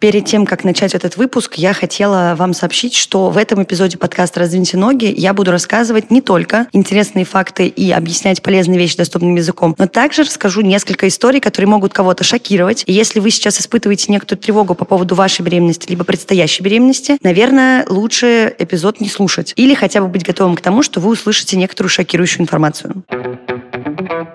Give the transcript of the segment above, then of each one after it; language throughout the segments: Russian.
Перед тем, как начать этот выпуск, я хотела вам сообщить, что в этом эпизоде подкаста «Раздвиньте ноги» я буду рассказывать не только интересные факты и объяснять полезные вещи доступным языком, но также расскажу несколько историй, которые могут кого-то шокировать. И если вы сейчас испытываете некоторую тревогу по поводу вашей беременности либо предстоящей беременности, наверное, лучше эпизод не слушать. Или хотя бы быть готовым к тому, что вы услышите некоторую шокирующую информацию.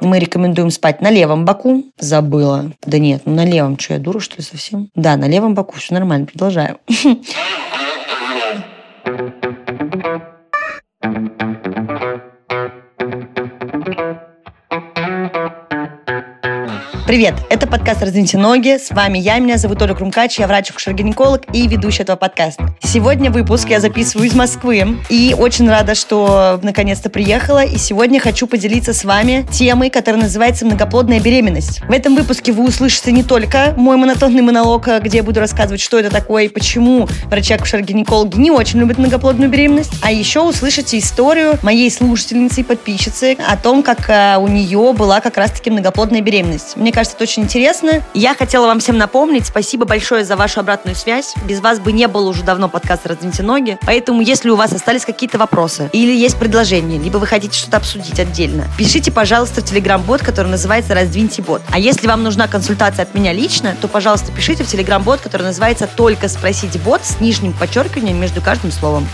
Мы рекомендуем спать на левом боку. Забыла. Да нет, ну на левом. Что, я дура, что ли, совсем? Да, на левом боку. Все нормально. Продолжаю. Привет, это подкаст «Раздвиньте ноги». С вами я, меня зовут Оля Крумкач, я врач-акушер-гинеколог и ведущая этого подкаста. Сегодня выпуск я записываю из Москвы и очень рада, что наконец-то приехала. И сегодня хочу поделиться с вами темой, которая называется «Многоплодная беременность». В этом выпуске вы услышите не только мой монотонный монолог, где я буду рассказывать, что это такое и почему врачи-акушер-гинекологи не очень любят многоплодную беременность, а еще услышите историю моей слушательницы и подписчицы о том, как э, у нее была как раз-таки многоплодная беременность. Мне кажется, это очень интересно. Я хотела вам всем напомнить, спасибо большое за вашу обратную связь. Без вас бы не было уже давно подкаста «Раздвиньте ноги». Поэтому, если у вас остались какие-то вопросы или есть предложения, либо вы хотите что-то обсудить отдельно, пишите, пожалуйста, в телеграм-бот, который называется «Раздвиньте бот». А если вам нужна консультация от меня лично, то, пожалуйста, пишите в телеграм-бот, который называется «Только спросите бот» с нижним подчеркиванием между каждым словом.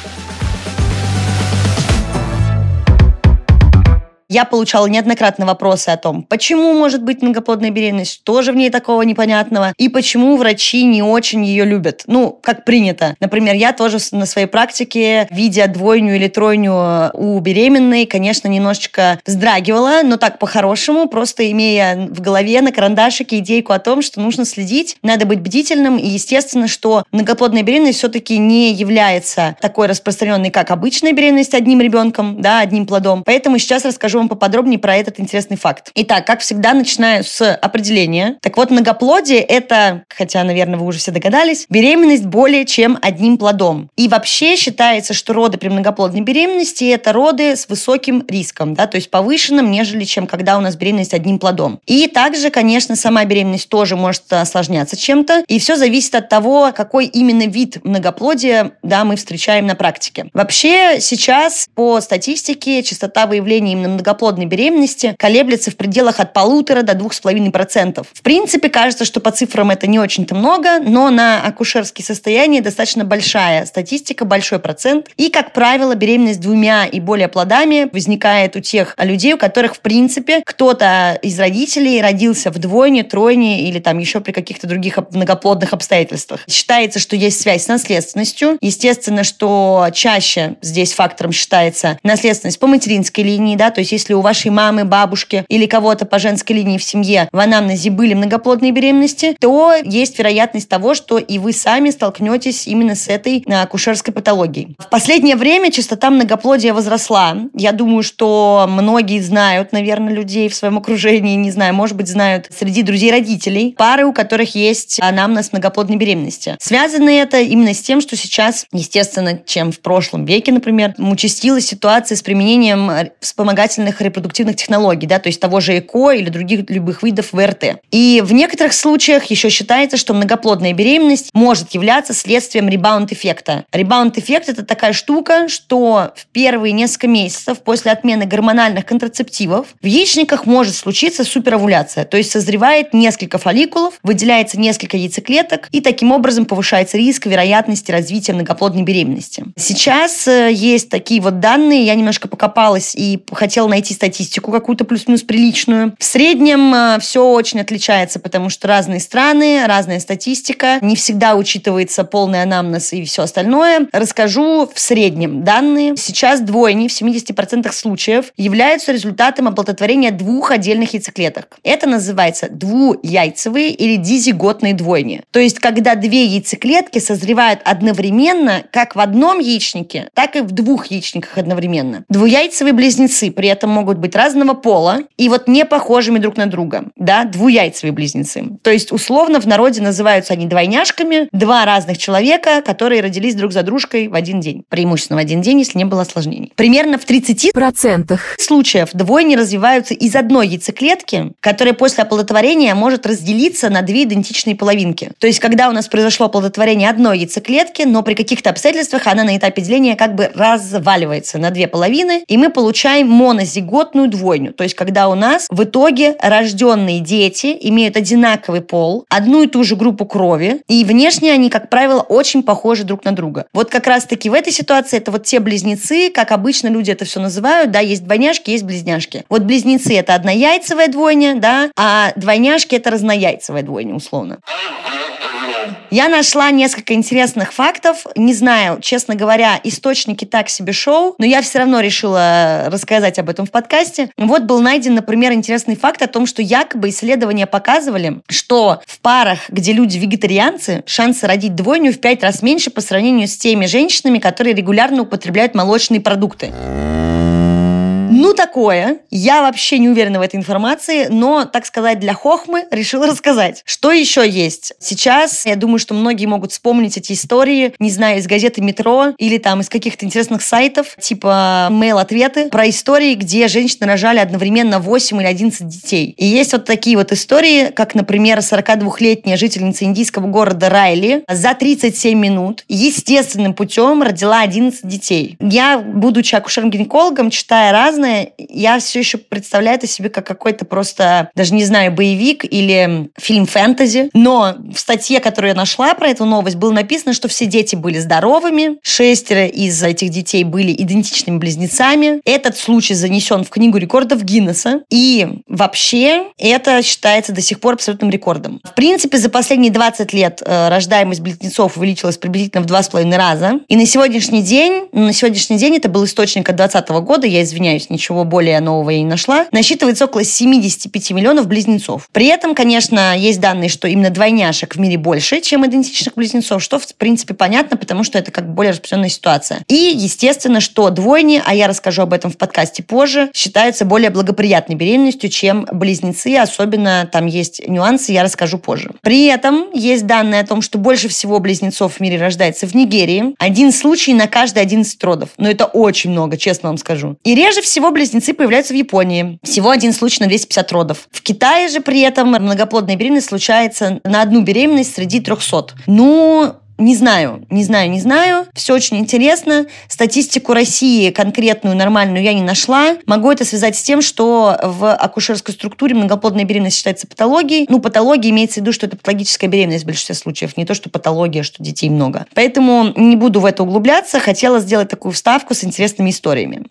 Я получала неоднократно вопросы о том, почему может быть многоплодная беременность, что же в ней такого непонятного, и почему врачи не очень ее любят. Ну, как принято. Например, я тоже на своей практике, видя двойню или тройню у беременной, конечно, немножечко вздрагивала, но так по-хорошему, просто имея в голове на карандашике идейку о том, что нужно следить, надо быть бдительным, и естественно, что многоплодная беременность все-таки не является такой распространенной, как обычная беременность одним ребенком, да, одним плодом. Поэтому сейчас расскажу вам поподробнее про этот интересный факт. Итак, как всегда, начинаю с определения. Так вот, многоплодие – это, хотя, наверное, вы уже все догадались, беременность более чем одним плодом. И вообще считается, что роды при многоплодной беременности – это роды с высоким риском, да, то есть повышенным, нежели чем когда у нас беременность одним плодом. И также, конечно, сама беременность тоже может осложняться чем-то, и все зависит от того, какой именно вид многоплодия да, мы встречаем на практике. Вообще сейчас по статистике частота выявления именно многоплодия многоплодной беременности колеблется в пределах от полутора до двух с половиной процентов. В принципе, кажется, что по цифрам это не очень-то много, но на акушерские состояния достаточно большая статистика, большой процент. И, как правило, беременность двумя и более плодами возникает у тех людей, у которых, в принципе, кто-то из родителей родился в двойне, тройне или там еще при каких-то других многоплодных обстоятельствах. Считается, что есть связь с наследственностью. Естественно, что чаще здесь фактором считается наследственность по материнской линии, да, то есть если у вашей мамы, бабушки или кого-то по женской линии в семье в анамнезе были многоплодные беременности, то есть вероятность того, что и вы сами столкнетесь именно с этой э, акушерской патологией. В последнее время частота многоплодия возросла. Я думаю, что многие знают, наверное, людей в своем окружении, не знаю, может быть, знают среди друзей родителей, пары, у которых есть анамнез многоплодной беременности. Связано это именно с тем, что сейчас, естественно, чем в прошлом веке, например, участилась ситуация с применением вспомогательных современных репродуктивных технологий, да, то есть того же ЭКО или других любых видов ВРТ. И в некоторых случаях еще считается, что многоплодная беременность может являться следствием ребаунд-эффекта. Ребаунд-эффект – это такая штука, что в первые несколько месяцев после отмены гормональных контрацептивов в яичниках может случиться суперовуляция, то есть созревает несколько фолликулов, выделяется несколько яйцеклеток, и таким образом повышается риск вероятности развития многоплодной беременности. Сейчас э, есть такие вот данные, я немножко покопалась и хотела найти найти статистику какую-то плюс-минус приличную. В среднем э, все очень отличается, потому что разные страны, разная статистика, не всегда учитывается полный анамнез и все остальное. Расскажу в среднем данные. Сейчас двойни в 70% случаев являются результатом оплодотворения двух отдельных яйцеклеток. Это называется двуяйцевые или дизиготные двойни. То есть, когда две яйцеклетки созревают одновременно как в одном яичнике, так и в двух яичниках одновременно. Двуяйцевые близнецы при этом могут быть разного пола и вот не похожими друг на друга, да, двуяйцевые близнецы. То есть, условно, в народе называются они двойняшками, два разных человека, которые родились друг за дружкой в один день. Преимущественно в один день, если не было осложнений. Примерно в 30% случаев двойни развиваются из одной яйцеклетки, которая после оплодотворения может разделиться на две идентичные половинки. То есть, когда у нас произошло оплодотворение одной яйцеклетки, но при каких-то обстоятельствах она на этапе деления как бы разваливается на две половины, и мы получаем монозиготную двойню. То есть, когда у нас в итоге рожденные дети имеют одинаковый пол, одну и ту же группу крови, и внешне они, как правило, очень похожи друг на друга. Вот как раз-таки в этой ситуации это вот те близнецы, как обычно люди это все называют, да, есть двойняшки, есть близняшки. Вот близнецы это однояйцевая двойня, да, а двойняшки это разнояйцевая двойня, условно. Я нашла несколько интересных фактов. Не знаю, честно говоря, источники так себе шоу, но я все равно решила рассказать об этом в подкасте. Вот был найден, например, интересный факт о том, что якобы исследования показывали, что в парах, где люди вегетарианцы, шансы родить двойню в пять раз меньше по сравнению с теми женщинами, которые регулярно употребляют молочные продукты. Ну, такое. Я вообще не уверена в этой информации, но, так сказать, для хохмы решила рассказать. Что еще есть? Сейчас, я думаю, что многие могут вспомнить эти истории, не знаю, из газеты «Метро» или там из каких-то интересных сайтов, типа mail-ответы, про истории, где женщины рожали одновременно 8 или 11 детей. И есть вот такие вот истории, как, например, 42-летняя жительница индийского города Райли за 37 минут естественным путем родила 11 детей. Я, будучи акушером-гинекологом, читая разные, наверное, я все еще представляю это себе как какой-то просто, даже не знаю, боевик или фильм фэнтези. Но в статье, которую я нашла про эту новость, было написано, что все дети были здоровыми, шестеро из этих детей были идентичными близнецами. Этот случай занесен в книгу рекордов Гиннесса. И вообще это считается до сих пор абсолютным рекордом. В принципе, за последние 20 лет э, рождаемость близнецов увеличилась приблизительно в два с половиной раза. И на сегодняшний день, ну, на сегодняшний день это был источник от 2020 года, я извиняюсь, ничего более нового я не нашла, насчитывается около 75 миллионов близнецов. При этом, конечно, есть данные, что именно двойняшек в мире больше, чем идентичных близнецов, что, в принципе, понятно, потому что это как более распространенная ситуация. И, естественно, что двойни, а я расскажу об этом в подкасте позже, считаются более благоприятной беременностью, чем близнецы, особенно там есть нюансы, я расскажу позже. При этом есть данные о том, что больше всего близнецов в мире рождается в Нигерии. Один случай на каждые 11 родов. Но это очень много, честно вам скажу. И реже всего близнецы появляются в Японии. Всего один случай на 250 родов. В Китае же при этом многоплодная беременность случается на одну беременность среди 300. Ну, не знаю, не знаю, не знаю. Все очень интересно. Статистику России конкретную, нормальную я не нашла. Могу это связать с тем, что в акушерской структуре многоплодная беременность считается патологией. Ну, патология имеется в виду, что это патологическая беременность в большинстве случаев. Не то, что патология, что детей много. Поэтому не буду в это углубляться. Хотела сделать такую вставку с интересными историями.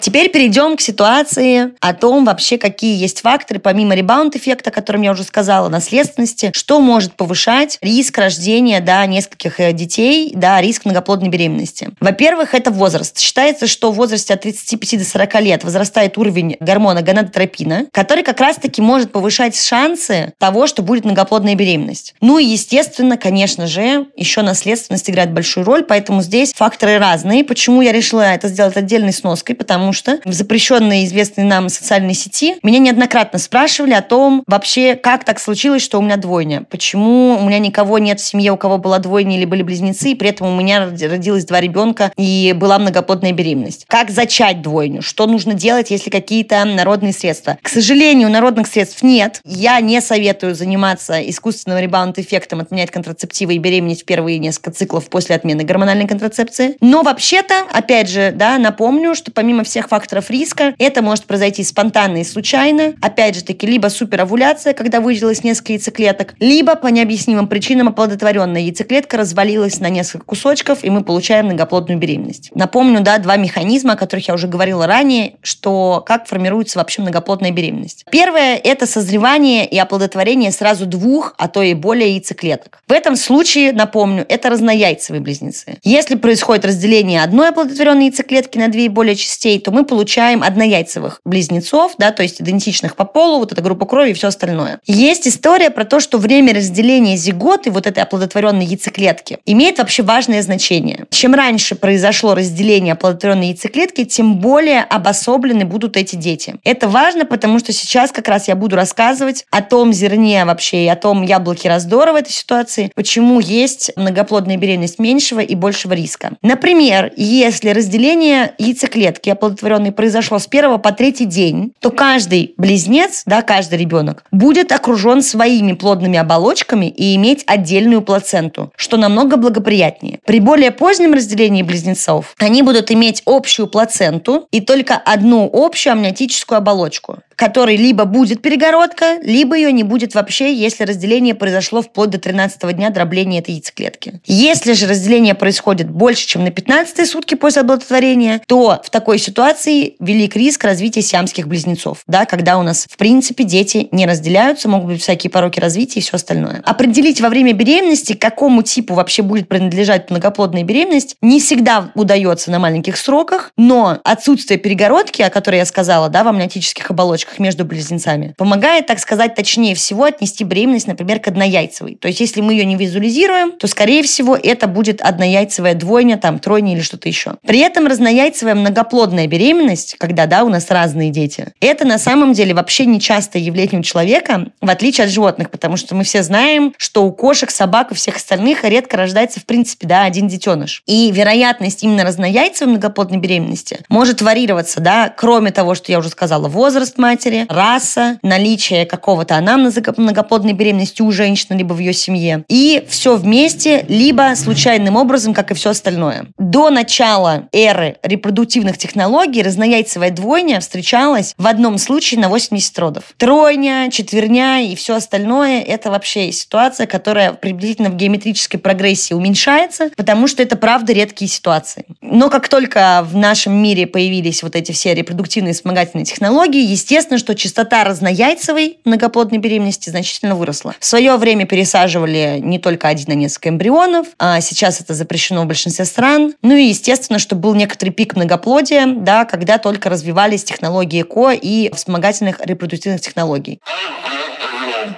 Теперь перейдем к ситуации о том вообще, какие есть факторы, помимо ребаунд-эффекта, о котором я уже сказала, наследственности, что может повышать риск рождения да, нескольких э, детей, да, риск многоплодной беременности. Во-первых, это возраст. Считается, что в возрасте от 35 до 40 лет возрастает уровень гормона гонадотропина, который как раз-таки может повышать шансы того, что будет многоплодная беременность. Ну и, естественно, конечно же, еще наследственность играет большую роль, поэтому здесь факторы разные. Почему я решила это сделать отдельной сноской? Потому что в запрещенной известной нам социальной сети меня неоднократно спрашивали о том, вообще, как так случилось, что у меня двойня. Почему у меня никого нет в семье, у кого была двойня или были близнецы, и при этом у меня родилось два ребенка и была многоплодная беременность. Как зачать двойню? Что нужно делать, если какие-то народные средства? К сожалению, народных средств нет. Я не советую заниматься искусственным ребаунд-эффектом, отменять контрацептивы и беременеть в первые несколько циклов после отмены гормональной контрацепции. Но вообще-то, опять же, да, напомню, что помимо всех факторов риска. Это может произойти спонтанно и случайно. Опять же таки, либо суперовуляция, когда выделилось несколько яйцеклеток, либо по необъяснимым причинам оплодотворенная яйцеклетка развалилась на несколько кусочков, и мы получаем многоплодную беременность. Напомню, да, два механизма, о которых я уже говорила ранее, что как формируется вообще многоплодная беременность. Первое – это созревание и оплодотворение сразу двух, а то и более яйцеклеток. В этом случае, напомню, это разнояйцевые близнецы. Если происходит разделение одной оплодотворенной яйцеклетки на две и более частей, детей, то мы получаем однояйцевых близнецов, да, то есть идентичных по полу, вот эта группа крови и все остальное. Есть история про то, что время разделения зиготы, вот этой оплодотворенной яйцеклетки, имеет вообще важное значение. Чем раньше произошло разделение оплодотворенной яйцеклетки, тем более обособлены будут эти дети. Это важно, потому что сейчас как раз я буду рассказывать о том зерне вообще и о том яблоке раздора в этой ситуации, почему есть многоплодная беременность меньшего и большего риска. Например, если разделение яйцеклетки оплодотворенной произошло с первого по третий день, то каждый близнец, да, каждый ребенок будет окружен своими плодными оболочками и иметь отдельную плаценту, что намного благоприятнее. При более позднем разделении близнецов они будут иметь общую плаценту и только одну общую амниотическую оболочку которой либо будет перегородка, либо ее не будет вообще, если разделение произошло вплоть до 13 дня дробления этой яйцеклетки. Если же разделение происходит больше, чем на 15 сутки после оплодотворения, то в такой ситуации велик риск развития сиамских близнецов, да, когда у нас, в принципе, дети не разделяются, могут быть всякие пороки развития и все остальное. Определить во время беременности, какому типу вообще будет принадлежать многоплодная беременность, не всегда удается на маленьких сроках, но отсутствие перегородки, о которой я сказала, да, в амниотических оболочках, промежутках между близнецами, помогает, так сказать, точнее всего отнести беременность, например, к однояйцевой. То есть, если мы ее не визуализируем, то, скорее всего, это будет однояйцевая двойня, там, тройня или что-то еще. При этом разнояйцевая многоплодная беременность, когда, да, у нас разные дети, это на самом деле вообще не частое явление у человека, в отличие от животных, потому что мы все знаем, что у кошек, собак и всех остальных редко рождается, в принципе, да, один детеныш. И вероятность именно разнояйцевой многоплодной беременности может варьироваться, да, кроме того, что я уже сказала, возраст матери, матери, раса, наличие какого-то анамнеза многоплодной беременности у женщины, либо в ее семье. И все вместе, либо случайным образом, как и все остальное. До начала эры репродуктивных технологий разнояйцевая двойня встречалась в одном случае на 80 родов. Тройня, четверня и все остальное – это вообще ситуация, которая приблизительно в геометрической прогрессии уменьшается, потому что это правда редкие ситуации. Но как только в нашем мире появились вот эти все репродуктивные вспомогательные технологии, естественно, известно, что частота разнояйцевой многоплодной беременности значительно выросла. В свое время пересаживали не только один, а несколько эмбрионов. А сейчас это запрещено в большинстве стран. Ну и естественно, что был некоторый пик многоплодия, да, когда только развивались технологии ЭКО и вспомогательных репродуктивных технологий.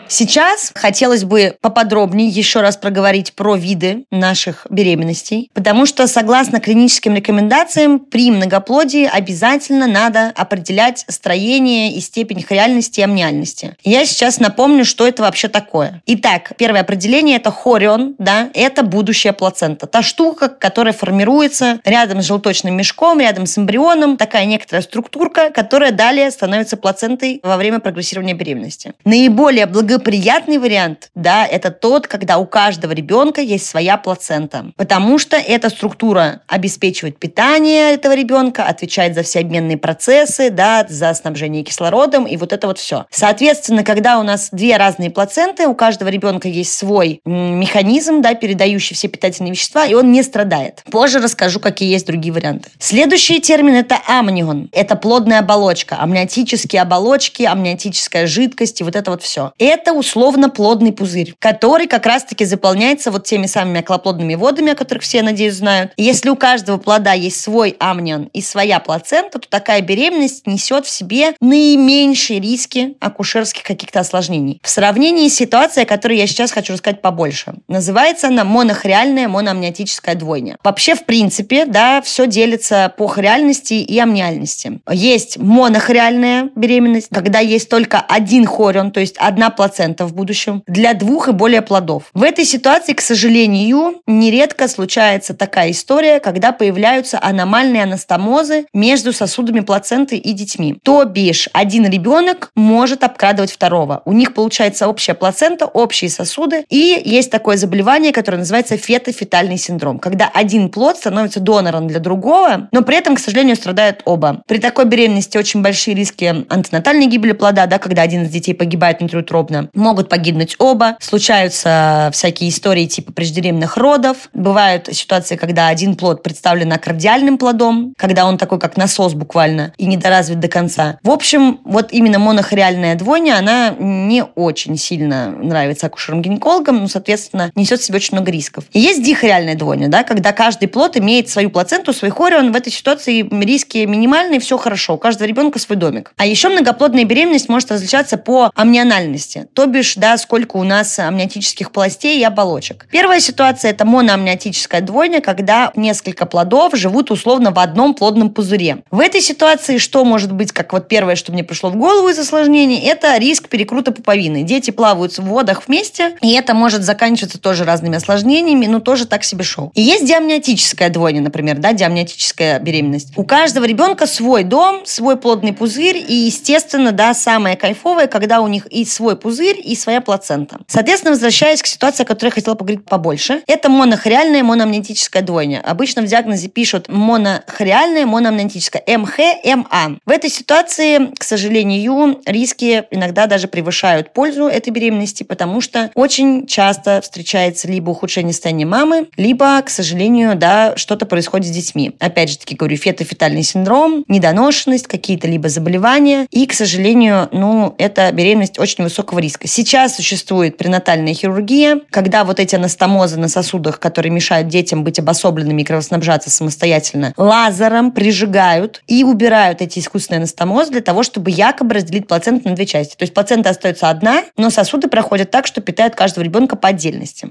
Сейчас хотелось бы поподробнее еще раз проговорить про виды наших беременностей, потому что согласно клиническим рекомендациям при многоплодии обязательно надо определять строение и степень хореальности и амниальности. Я сейчас напомню, что это вообще такое. Итак, первое определение – это хорион, да, это будущая плацента. Та штука, которая формируется рядом с желточным мешком, рядом с эмбрионом, такая некоторая структурка, которая далее становится плацентой во время прогрессирования беременности. Наиболее благоприятный вариант, да, это тот, когда у каждого ребенка есть своя плацента. Потому что эта структура обеспечивает питание этого ребенка, отвечает за все обменные процессы, да, за снабжение кислородом и вот это вот все. Соответственно, когда у нас две разные плаценты, у каждого ребенка есть свой механизм, да, передающий все питательные вещества, и он не страдает. Позже расскажу, какие есть другие варианты. Следующий термин – это амнион. Это плодная оболочка, амниотические оболочки, амниотическая жидкость и вот это вот все это условно плодный пузырь, который как раз-таки заполняется вот теми самыми околоплодными водами, о которых все, надеюсь, знают. Если у каждого плода есть свой амнион и своя плацента, то такая беременность несет в себе наименьшие риски акушерских каких-то осложнений. В сравнении с ситуацией, о которой я сейчас хочу рассказать побольше. Называется она монохориальная моноамниотическая двойня. Вообще, в принципе, да, все делится по хориальности и амниальности. Есть монохориальная беременность, когда есть только один хорион, то есть одна плацента в будущем для двух и более плодов. В этой ситуации, к сожалению, нередко случается такая история, когда появляются аномальные анастомозы между сосудами плаценты и детьми. То бишь, один ребенок может обкрадывать второго. У них получается общая плацента, общие сосуды, и есть такое заболевание, которое называется фетофетальный синдром, когда один плод становится донором для другого, но при этом, к сожалению, страдают оба. При такой беременности очень большие риски антинатальной гибели плода, да, когда один из детей погибает внутриутробно, подробно. Могут погибнуть оба, случаются всякие истории типа преждевременных родов, бывают ситуации, когда один плод представлен аккордиальным плодом, когда он такой, как насос буквально, и недоразвит до конца. В общем, вот именно монохориальная двойня, она не очень сильно нравится акушерам-гинекологам, ну, соответственно, несет в себе очень много рисков. И есть дихориальная двойня, да, когда каждый плод имеет свою плаценту, свой хорион. В этой ситуации риски минимальные, все хорошо. У каждого ребенка свой домик. А еще многоплодная беременность может различаться по амниональности, то бишь, да, сколько у нас амниотических полостей и оболочек. Первая ситуация – это моноамниотическая двойня, когда несколько плодов живут условно в одном плодном пузыре. В этой ситуации что может быть, как вот первое, что мне пришло в голову из осложнений, это риск перекрута пуповины. Дети плавают в водах вместе, и это может заканчиваться тоже разными осложнениями, но тоже так себе шоу. И есть диамниотическая двойня, например, да, диамниотическая беременность. У каждого ребенка свой дом, свой плодный пузырь, и, естественно, да, самое кайфовое, когда у них и свой пузырь, и своя плацента. Соответственно, возвращаясь к ситуации, о которой я хотела поговорить побольше, это монохориальная моноамниотическая двойня. Обычно в диагнозе пишут монохориальная моноамниотическая, МХ, МА. В этой ситуации, к сожалению, риски иногда даже превышают пользу этой беременности, потому что очень часто встречается либо ухудшение состояния мамы, либо, к сожалению, да, что-то происходит с детьми. Опять же таки говорю, фетофетальный синдром, недоношенность, какие-то либо заболевания. И, к сожалению, ну, это беременность очень высокого риска. Сейчас существует пренатальная хирургия, когда вот эти анастомозы на сосудах, которые мешают детям быть обособленными и кровоснабжаться самостоятельно, лазером прижигают и убирают эти искусственные анастомозы для того, чтобы якобы разделить плаценту на две части. То есть плацента остается одна, но сосуды проходят так, что питают каждого ребенка по отдельности.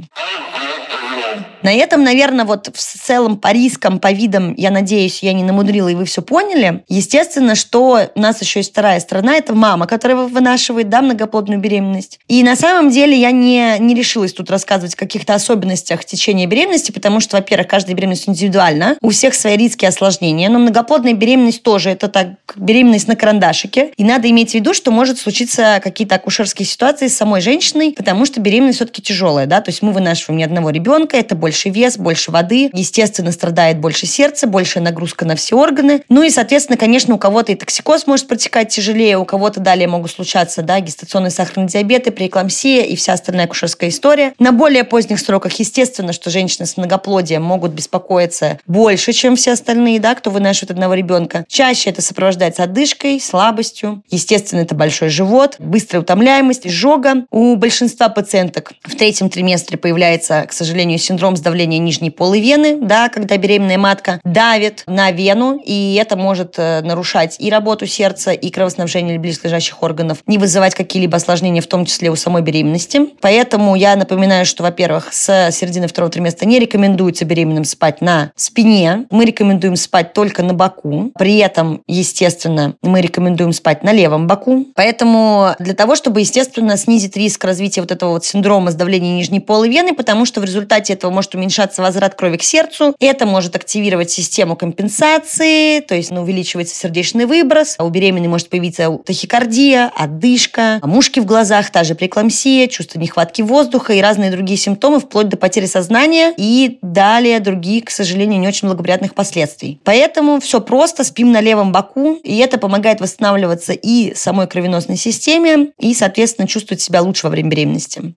На этом, наверное, вот в целом по рискам, по видам, я надеюсь, я не намудрила, и вы все поняли. Естественно, что у нас еще есть вторая сторона, это мама, которая вынашивает, да, многоплодную беременность. И на самом деле я не, не решилась тут рассказывать о каких-то особенностях течения беременности, потому что, во-первых, каждая беременность индивидуальна, у всех свои риски и осложнения, но многоплодная беременность тоже, это так, беременность на карандашике. И надо иметь в виду, что может случиться какие-то акушерские ситуации с самой женщиной, потому что беременность все-таки тяжелая, да, то есть мы вынашиваем не одного ребенка, это больше больше вес, больше воды. Естественно, страдает больше сердце, большая нагрузка на все органы. Ну и, соответственно, конечно, у кого-то и токсикоз может протекать тяжелее, у кого-то далее могут случаться да, гестационный сахарный диабет, и преэклампсия и вся остальная кушерская история. На более поздних сроках, естественно, что женщины с многоплодием могут беспокоиться больше, чем все остальные, да, кто вынашивает одного ребенка. Чаще это сопровождается одышкой, слабостью. Естественно, это большой живот, быстрая утомляемость, изжога. У большинства пациенток в третьем триместре появляется, к сожалению, синдром давление нижней полой вены, да, когда беременная матка давит на вену, и это может э, нарушать и работу сердца, и кровоснабжение близлежащих органов, не вызывать какие-либо осложнения, в том числе у самой беременности. Поэтому я напоминаю, что, во-первых, с середины второго триместра не рекомендуется беременным спать на спине. Мы рекомендуем спать только на боку. При этом, естественно, мы рекомендуем спать на левом боку. Поэтому для того, чтобы, естественно, снизить риск развития вот этого вот синдрома сдавления нижней полой вены, потому что в результате этого может уменьшаться возврат крови к сердцу. Это может активировать систему компенсации, то есть ну, увеличивается сердечный выброс. А у беременной может появиться тахикардия, отдышка, мушки в глазах, та же прекламсия, чувство нехватки воздуха и разные другие симптомы, вплоть до потери сознания и далее другие, к сожалению, не очень благоприятных последствий. Поэтому все просто, спим на левом боку, и это помогает восстанавливаться и самой кровеносной системе, и, соответственно, чувствовать себя лучше во время беременности.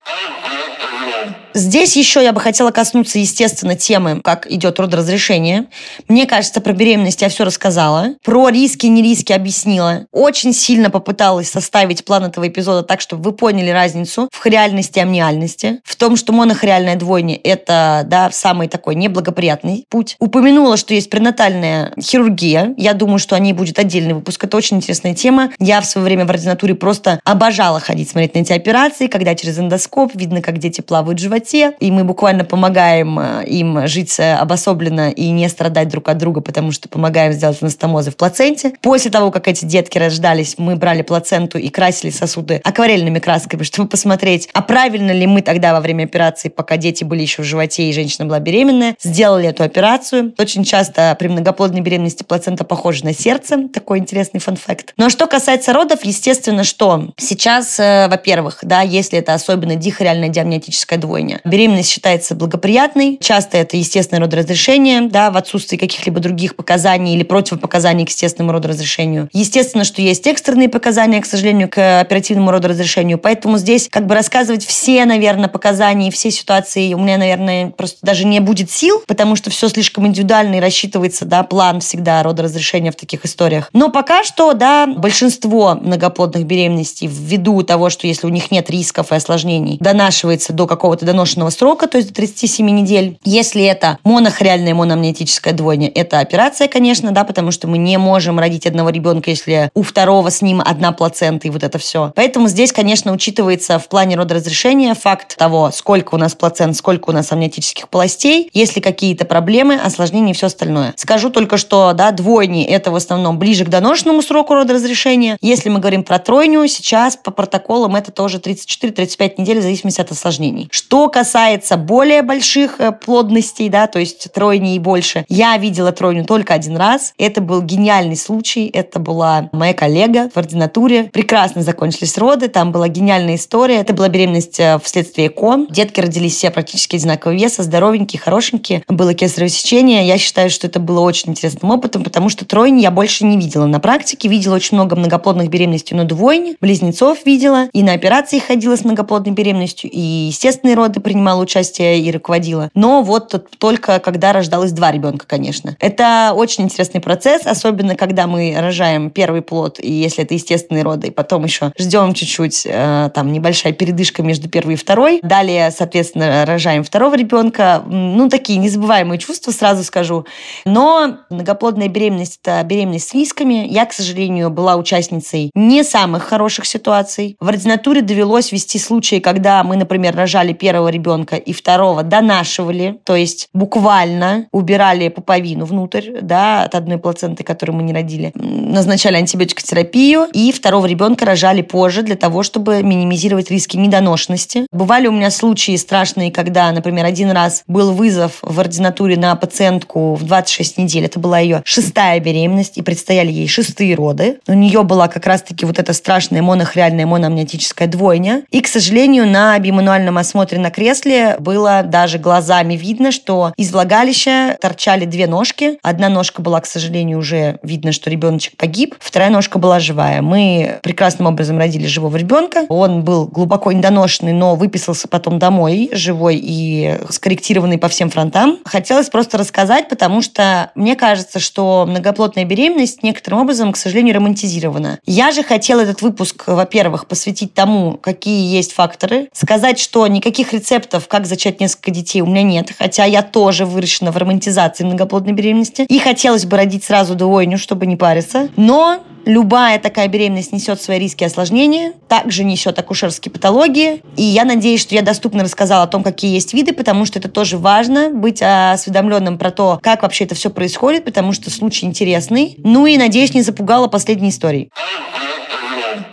Здесь еще я бы хотела коснуться, естественно, темы, как идет родоразрешение. Мне кажется, про беременность я все рассказала. Про риски, не риски объяснила. Очень сильно попыталась составить план этого эпизода так, чтобы вы поняли разницу в хориальности и амниальности. В том, что монохориальная двойня – это да, самый такой неблагоприятный путь. Упомянула, что есть пренатальная хирургия. Я думаю, что о ней будет отдельный выпуск. Это очень интересная тема. Я в свое время в ординатуре просто обожала ходить смотреть на эти операции, когда через эндоскоп видно, как дети плавают в животе животе, и мы буквально помогаем э, им жить э, обособленно и не страдать друг от друга, потому что помогаем сделать анастомозы в плаценте. После того, как эти детки рождались, мы брали плаценту и красили сосуды акварельными красками, чтобы посмотреть, а правильно ли мы тогда во время операции, пока дети были еще в животе и женщина была беременная, сделали эту операцию. Очень часто при многоплодной беременности плацента похожа на сердце. Такой интересный фан-факт. Но что касается родов, естественно, что сейчас, э, во-первых, да, если это особенно дихориальная диамниотическая двойня, Беременность считается благоприятной. Часто это естественное родоразрешение, да, в отсутствии каких-либо других показаний или противопоказаний к естественному родоразрешению. Естественно, что есть экстренные показания, к сожалению, к оперативному родоразрешению. Поэтому здесь как бы рассказывать все, наверное, показания, все ситуации у меня, наверное, просто даже не будет сил, потому что все слишком индивидуально и рассчитывается, да, план всегда родоразрешения в таких историях. Но пока что, да, большинство многоплодных беременностей ввиду того, что если у них нет рисков и осложнений, донашивается до какого-то доношенного срока, то есть до 37 недель. Если это монохориальная мономнетическая двойня, это операция, конечно, да, потому что мы не можем родить одного ребенка, если у второго с ним одна плацента и вот это все. Поэтому здесь, конечно, учитывается в плане родоразрешения факт того, сколько у нас плацент, сколько у нас амниотических полостей, есть ли какие-то проблемы, осложнения и все остальное. Скажу только, что да, двойни – это в основном ближе к доношенному сроку родоразрешения. Если мы говорим про тройню, сейчас по протоколам это тоже 34-35 недель в зависимости от осложнений. Что касается более больших э, плодностей, да, то есть тройни и больше, я видела тройню только один раз. Это был гениальный случай. Это была моя коллега в ординатуре. Прекрасно закончились роды. Там была гениальная история. Это была беременность э, вследствие ЭКО. Детки родились все практически одинакового веса, здоровенькие, хорошенькие. Было кесарево сечение. Я считаю, что это было очень интересным опытом, потому что тройни я больше не видела на практике. Видела очень много многоплодных беременностей, но двойни. Близнецов видела. И на операции ходила с многоплодной беременностью. И естественные роды принимала участие и руководила. Но вот только когда рождалось два ребенка, конечно. Это очень интересный процесс, особенно когда мы рожаем первый плод, и если это естественные роды, и потом еще ждем чуть-чуть, э, там, небольшая передышка между первой и второй. Далее, соответственно, рожаем второго ребенка. Ну, такие незабываемые чувства, сразу скажу. Но многоплодная беременность – это беременность с рисками. Я, к сожалению, была участницей не самых хороших ситуаций. В ординатуре довелось вести случаи, когда мы, например, рожали первого ребенка и второго донашивали, то есть буквально убирали пуповину внутрь, да, от одной плаценты, которую мы не родили. Назначали антибиотикотерапию, и второго ребенка рожали позже для того, чтобы минимизировать риски недоношенности. Бывали у меня случаи страшные, когда, например, один раз был вызов в ординатуре на пациентку в 26 недель. Это была ее шестая беременность, и предстояли ей шестые роды. У нее была как раз-таки вот эта страшная монохориальная мономниотическая двойня. И, к сожалению, на бимануальном осмотре на кресле было даже глазами видно, что из влагалища торчали две ножки. Одна ножка была, к сожалению, уже видно, что ребеночек погиб. Вторая ножка была живая. Мы прекрасным образом родили живого ребенка. Он был глубоко недоношенный, но выписался потом домой живой и скорректированный по всем фронтам. Хотелось просто рассказать, потому что мне кажется, что многоплодная беременность некоторым образом, к сожалению, романтизирована. Я же хотела этот выпуск, во-первых, посвятить тому, какие есть факторы, сказать, что никаких рецептов, как зачать несколько детей, у меня нет, хотя я тоже выращена в романтизации многоплодной беременности. И хотелось бы родить сразу двойню, чтобы не париться. Но Любая такая беременность несет свои риски и осложнения, также несет акушерские патологии. И я надеюсь, что я доступно рассказала о том, какие есть виды, потому что это тоже важно, быть осведомленным про то, как вообще это все происходит, потому что случай интересный. Ну и, надеюсь, не запугала последней историей.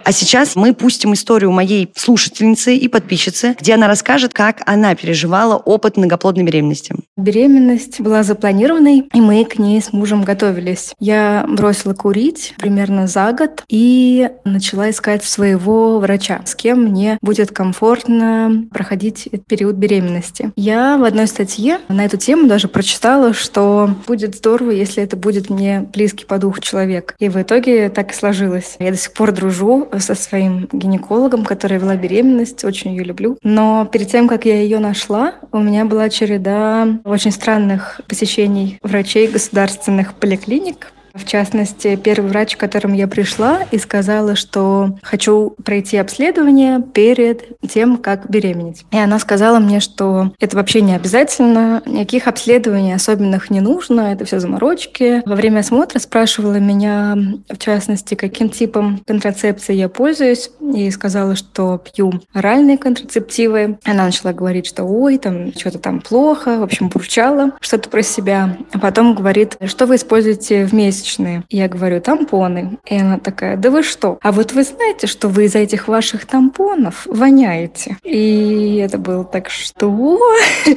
А сейчас мы пустим историю моей слушательницы и подписчицы, где она расскажет, как она переживала опыт многоплодной беременности. Беременность была запланированной, и мы к ней с мужем готовились. Я бросила курить примерно за год и начала искать своего врача, с кем мне будет комфортно проходить этот период беременности. Я в одной статье на эту тему даже прочитала, что будет здорово, если это будет мне близкий по духу человек. И в итоге так и сложилось. Я до сих пор дружу со своим гинекологом, которая вела беременность, очень ее люблю. Но перед тем, как я ее нашла, у меня была череда очень странных посещений врачей государственных поликлиник, в частности, первый врач, к которому я пришла и сказала, что хочу пройти обследование перед тем, как беременеть. И она сказала мне, что это вообще не обязательно, никаких обследований особенных не нужно, это все заморочки. Во время осмотра спрашивала меня, в частности, каким типом контрацепции я пользуюсь, и сказала, что пью оральные контрацептивы. Она начала говорить, что ой, там что-то там плохо, в общем, бурчала что-то про себя. А потом говорит, что вы используете в месяц месячные. Я говорю, тампоны. И она такая, да вы что? А вот вы знаете, что вы из этих ваших тампонов воняете? И это было так, что?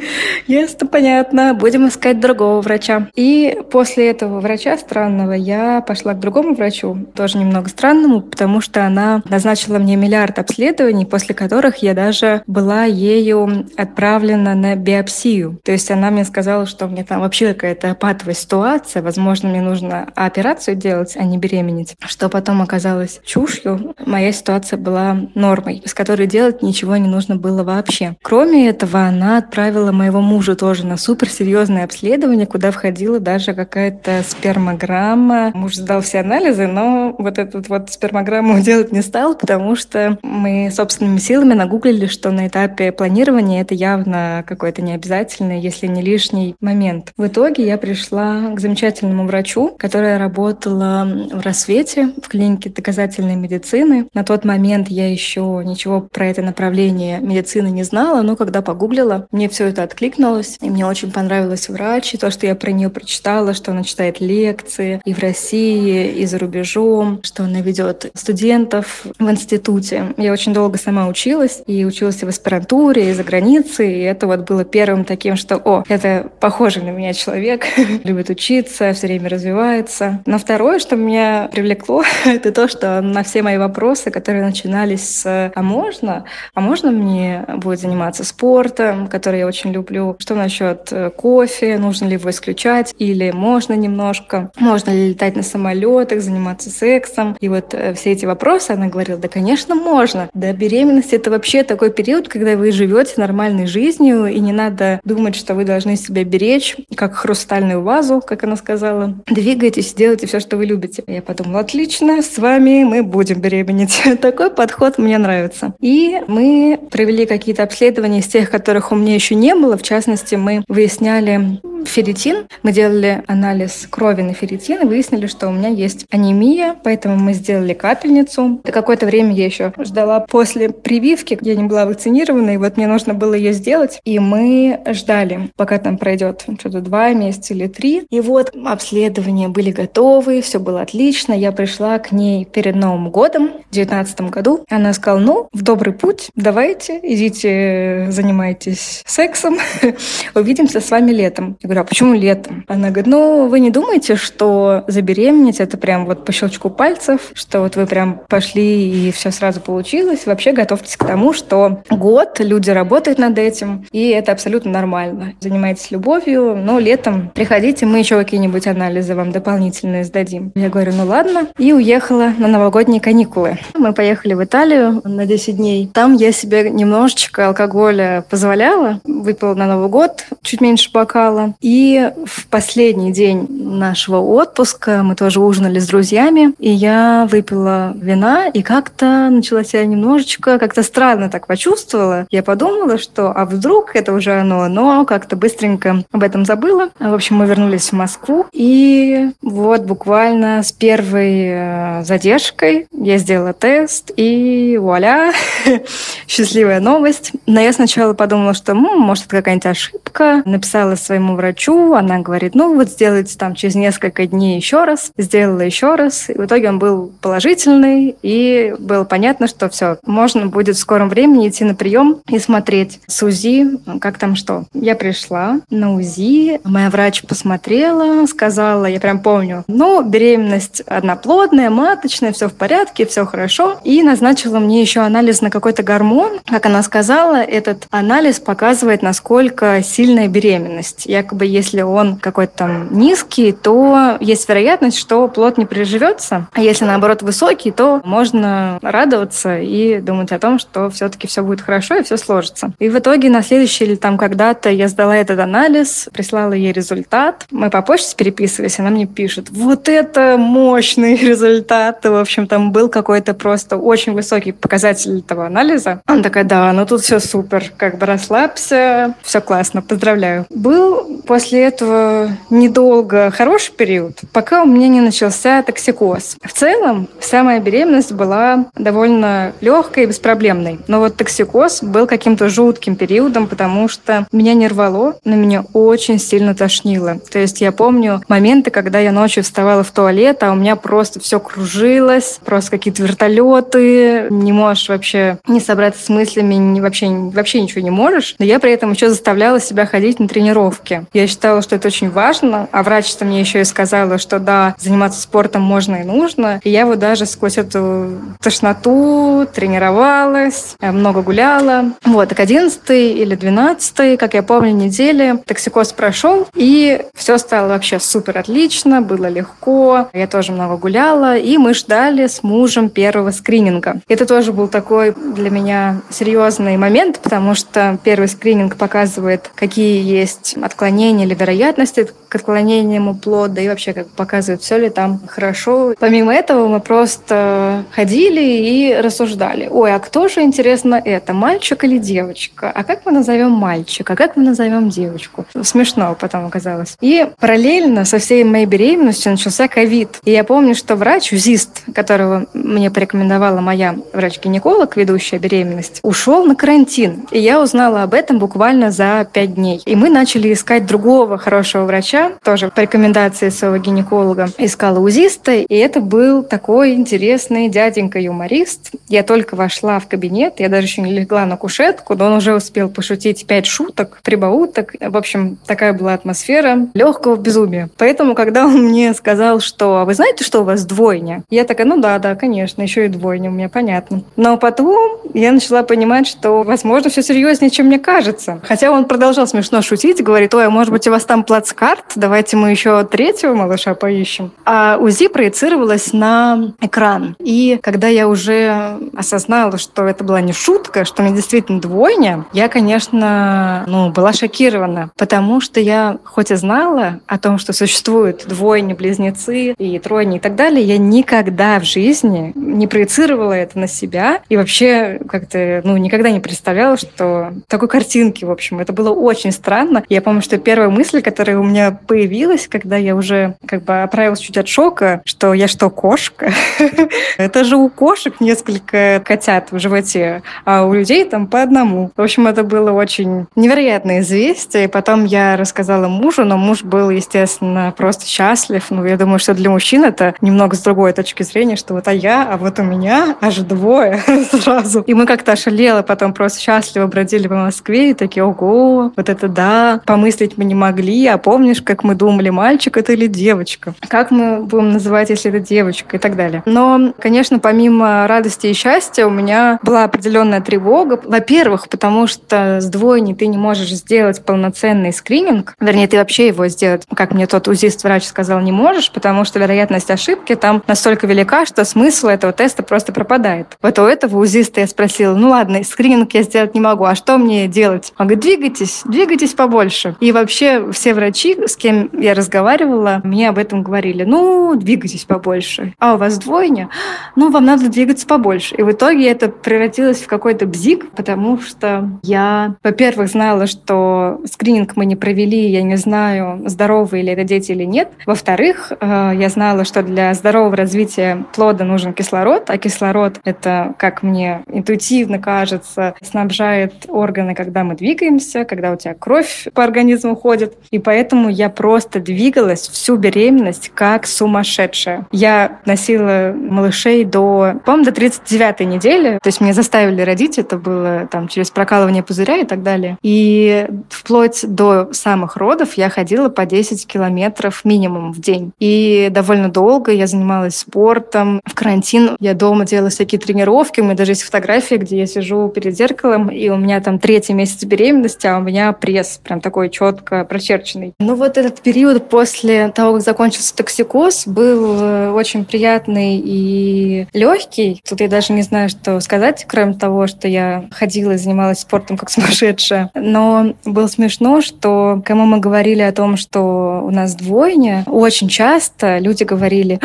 Ясно, понятно. Будем искать другого врача. И после этого врача странного я пошла к другому врачу, тоже немного странному, потому что она назначила мне миллиард обследований, после которых я даже была ею отправлена на биопсию. То есть она мне сказала, что мне там вообще какая-то патовая ситуация, возможно, мне нужно операцию делать, а не беременеть. Что потом оказалось чушью. Моя ситуация была нормой, с которой делать ничего не нужно было вообще. Кроме этого, она отправила моего мужа тоже на суперсерьезное обследование, куда входила даже какая-то спермограмма. Муж сдал все анализы, но вот этот вот спермограмму делать не стал, потому что мы собственными силами нагуглили, что на этапе планирования это явно какой-то необязательный, если не лишний момент. В итоге я пришла к замечательному врачу, которая работала в рассвете в клинике доказательной медицины. На тот момент я еще ничего про это направление медицины не знала, но когда погуглила, мне все это откликнулось, и мне очень понравилась врач, и то, что я про нее прочитала, что она читает лекции и в России, и за рубежом, что она ведет студентов в институте. Я очень долго сама училась, и училась и в аспирантуре, и за границей, и это вот было первым таким, что, о, это похожий на меня человек, любит учиться, все время развивается. Но второе, что меня привлекло, это то, что на все мои вопросы, которые начинались с «а можно?», «а можно мне будет заниматься спортом?», который я очень люблю, что насчет э, кофе, нужно ли его исключать, или можно немножко, можно ли летать на самолетах, заниматься сексом. И вот э, все эти вопросы она говорила, да, конечно, можно. Да, беременность — это вообще такой период, когда вы живете нормальной жизнью, и не надо думать, что вы должны себя беречь, как хрустальную вазу, как она сказала. Двигайтесь, делайте все, что вы любите. Я подумала, отлично, с вами мы будем беременеть. Такой подход мне нравится. И мы провели какие-то обследования из тех, которых у меня еще не было. В частности, мы выясняли ферритин. Мы делали анализ крови на ферритин и выяснили, что у меня есть анемия, поэтому мы сделали капельницу. Какое-то время я еще ждала после прививки, я не была вакцинирована, и вот мне нужно было ее сделать. И мы ждали, пока там пройдет что-то два месяца или три. И вот обследования были готовы, все было отлично. Я пришла к ней перед Новым годом, в 2019 году. Она сказала, ну, в добрый путь, давайте, идите, занимайтесь сексом, увидимся с вами летом. Я говорю, а почему летом? Она говорит, ну, вы не думаете, что забеременеть это прям вот по щелчку пальцев, что вот вы прям пошли и все сразу получилось? Вообще готовьтесь к тому, что год люди работают над этим, и это абсолютно нормально. Занимайтесь любовью, но летом приходите, мы еще какие-нибудь анализы вам дополнительные сдадим. Я говорю, ну ладно. И уехала на новогодние каникулы. Мы поехали в Италию на 10 дней. Там я себе немножечко алкоголя позволяла. Выпила на Новый год чуть меньше бокала. И в последний день нашего отпуска мы тоже ужинали с друзьями, и я выпила вина, и как-то начала себя немножечко, как-то странно так почувствовала. Я подумала, что а вдруг это уже оно, но как-то быстренько об этом забыла. В общем, мы вернулись в Москву, и вот буквально с первой э, задержкой я сделала тест, и вуаля, счастливая новость. Но я сначала подумала, что, может, это какая-нибудь ошибка. Написала своему врачу, она говорит, ну вот сделайте там через несколько дней еще раз. Сделала еще раз, и в итоге он был положительный, и было понятно, что все, можно будет в скором времени идти на прием и смотреть с УЗИ, как там что. Я пришла на УЗИ, моя врач посмотрела, сказала, я прям помню, ну, беременность одноплодная, маточная, все в порядке, все хорошо, и назначила мне еще анализ на какой-то гормон. Как она сказала, этот анализ показывает, насколько сильная беременность. Якобы, если он какой-то там низкий, то есть вероятность, что плод не приживется. А если наоборот высокий, то можно радоваться и думать о том, что все-таки все будет хорошо и все сложится. И в итоге на следующий или там когда-то я сдала этот анализ, прислала ей результат. Мы по почте переписывались, она мне пишет, вот это мощный результат. В общем, там был какой-то просто очень высокий показатель этого анализа. Она такая, да, ну тут все супер, как бы расслабься, все классно, поздравляю. Был после этого недолго хороший период, пока у меня не начался токсикоз. В целом, вся моя беременность была довольно легкой и беспроблемной. Но вот токсикоз был каким-то жутким периодом, потому что меня не рвало, но меня очень сильно тошнило. То есть я помню моменты, когда я ночью вставала в туалет, а у меня просто все кружилось, просто какие-то вертолеты, не можешь вообще не собраться с мыслями, не, вообще, вообще ничего не можешь. Но я при этом еще заставляла себя ходить на тренировки. Я считала, что это очень важно, а врач-то мне еще и сказала, что да, заниматься спортом можно и нужно. И я вот даже сквозь эту тошноту тренировалась, э, много гуляла. Вот, к 11 или 12, как я помню, недели токсикоз прошел, и все стало вообще супер отлично, было легко. Я тоже много гуляла, и мы ждали с мужем первого скрининга. Это тоже был такой для меня серьезный момент, потому что первый скрининг показывает, какие есть отклонения или вероятности к отклонениям у плода, и вообще как показывает, все ли там хорошо. Помимо этого мы просто ходили и рассуждали. Ой, а кто же, интересно, это, мальчик или девочка? А как мы назовем мальчика? А как мы назовем девочку? Смешно потом оказалось. И параллельно со всей моей беременностью начался ковид. И я помню, что врач, УЗИСТ, которого мне порекомендовала моя врач-гинеколог, ведущая беременность, ушел на карантин. И я узнала об этом буквально за пять дней. И мы начали искать другого хорошего врача, тоже по рекомендации своего гинеколога. Искала УЗИСта, и это был такой интересный дяденька-юморист. Я только вошла в кабинет, я даже еще не легла на кушетку, но он уже успел пошутить пять шуток, прибауток. В общем, такая была атмосфера легкого безумия. Поэтому, когда он мне сказал, что «А вы знаете, что у вас двойня? Я такая, ну да, да, конечно, еще и двойня, у меня понятно. Но потом я начала понимать, что, возможно, все серьезнее, чем мне кажется. Хотя он продолжал смешно шутить, говорит, ой, а может быть, у вас там плацкарт? Давайте мы еще третьего малыша поищем. А УЗИ проецировалась на экран. И когда я уже осознала, что это была не шутка, что мне действительно двойня, я, конечно, ну, была шокирована, потому что я хоть и знала о том, что существуют двойни, близнецы и тройни и так далее, я никогда в жизни не проецировала это на себя и вообще как-то, ну, никогда не представляла, что такой картинки, в общем, это было очень странно. Я помню, что первая мысль, которая у меня появилась, когда я уже как бы оправилась чуть от шока, что я что, кошка? Это же у кошек несколько котят в животе, а у людей там по одному. В общем, это было очень невероятное известие. Потом я рассказала мужу, но муж был, естественно, просто счастлив. Ну, я думаю, что для мужчин это немного с другой точки зрения, что вот а я, а вот у меня аж двое сразу. И мы как-то ошалело потом просто счастливо бродили по Москве и такие, ого, вот это да, помыслить мы не могли. А помнишь, как мы думали, мальчик это или девочка? Как мы будем называть, если это девочка и так далее. Но, конечно, помимо радости и счастья, у меня была определенная тревога. Во-первых, потому что с двойней ты не можешь сделать полноценный скрининг. Вернее, ты вообще его сделать, как мне тот узист-врач сказал, не можешь, потому что вероятность ошибки там настолько велика, что смысл этого теста просто пропадает. Вот у этого узиста я спросила, ну ладно, скрининг я сделать не могу, а что мне делать? Он говорит, двигайтесь, двигайтесь побольше. И вообще все врачи, кем я разговаривала, мне об этом говорили, ну, двигайтесь побольше. А у вас двойня? Ну, вам надо двигаться побольше. И в итоге это превратилось в какой-то бзик, потому что я, во-первых, знала, что скрининг мы не провели, я не знаю, здоровые ли это дети или нет. Во-вторых, э, я знала, что для здорового развития плода нужен кислород, а кислород — это, как мне интуитивно кажется, снабжает органы, когда мы двигаемся, когда у тебя кровь по организму ходит. И поэтому я просто двигалась всю беременность как сумасшедшая. Я носила малышей до, по-моему, до 39 недели. То есть меня заставили родить, это было там через прокалывание пузыря и так далее. И вплоть до самых родов я ходила по 10 километров минимум в день. И довольно долго я занималась спортом. В карантин я дома делала всякие тренировки. У меня даже есть фотография, где я сижу перед зеркалом, и у меня там третий месяц беременности, а у меня пресс прям такой четко прочерченный. Ну вот этот период после того, как закончился токсикоз, был э, очень приятный и легкий. Тут я даже не знаю, что сказать, кроме того, что я ходила и занималась спортом как сумасшедшая. Но было смешно, что кому мы говорили о том, что у нас двойня, очень часто люди говорили,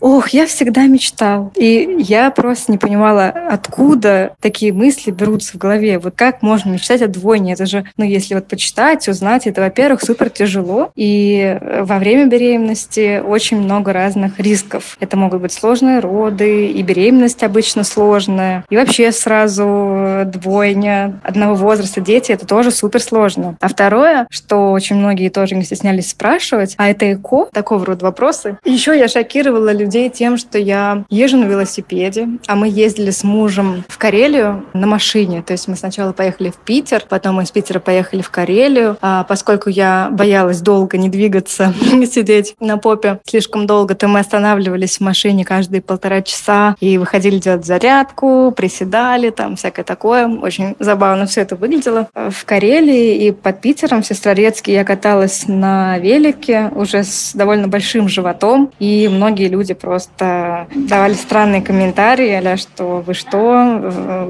ох, я всегда мечтал. И я просто не понимала, откуда такие мысли берутся в голове. Вот как можно мечтать о двойне? Это же, ну, если вот почитать, узнать, это, во-первых, супер тяжело, и во время беременности очень много разных рисков. Это могут быть сложные роды, и беременность обычно сложная, и вообще сразу двойня одного возраста дети, это тоже супер сложно. А второе, что очень многие тоже не стеснялись спрашивать, а это ЭКО? Такого рода вопросы. Еще я шокировала людей тем, что я езжу на велосипеде, а мы ездили с мужем в Карелию на машине. То есть мы сначала поехали в Питер, потом мы из Питера поехали в Карелию. А поскольку я боялась долго не двигаться, сидеть на попе слишком долго, то мы останавливались в машине каждые полтора часа и выходили делать зарядку, приседали, там всякое такое. Очень забавно все это выглядело. В Карелии и под Питером, в Сестрорецке, я каталась на велике уже с довольно большим животом, и многие люди просто давали странные комментарии, а что вы что,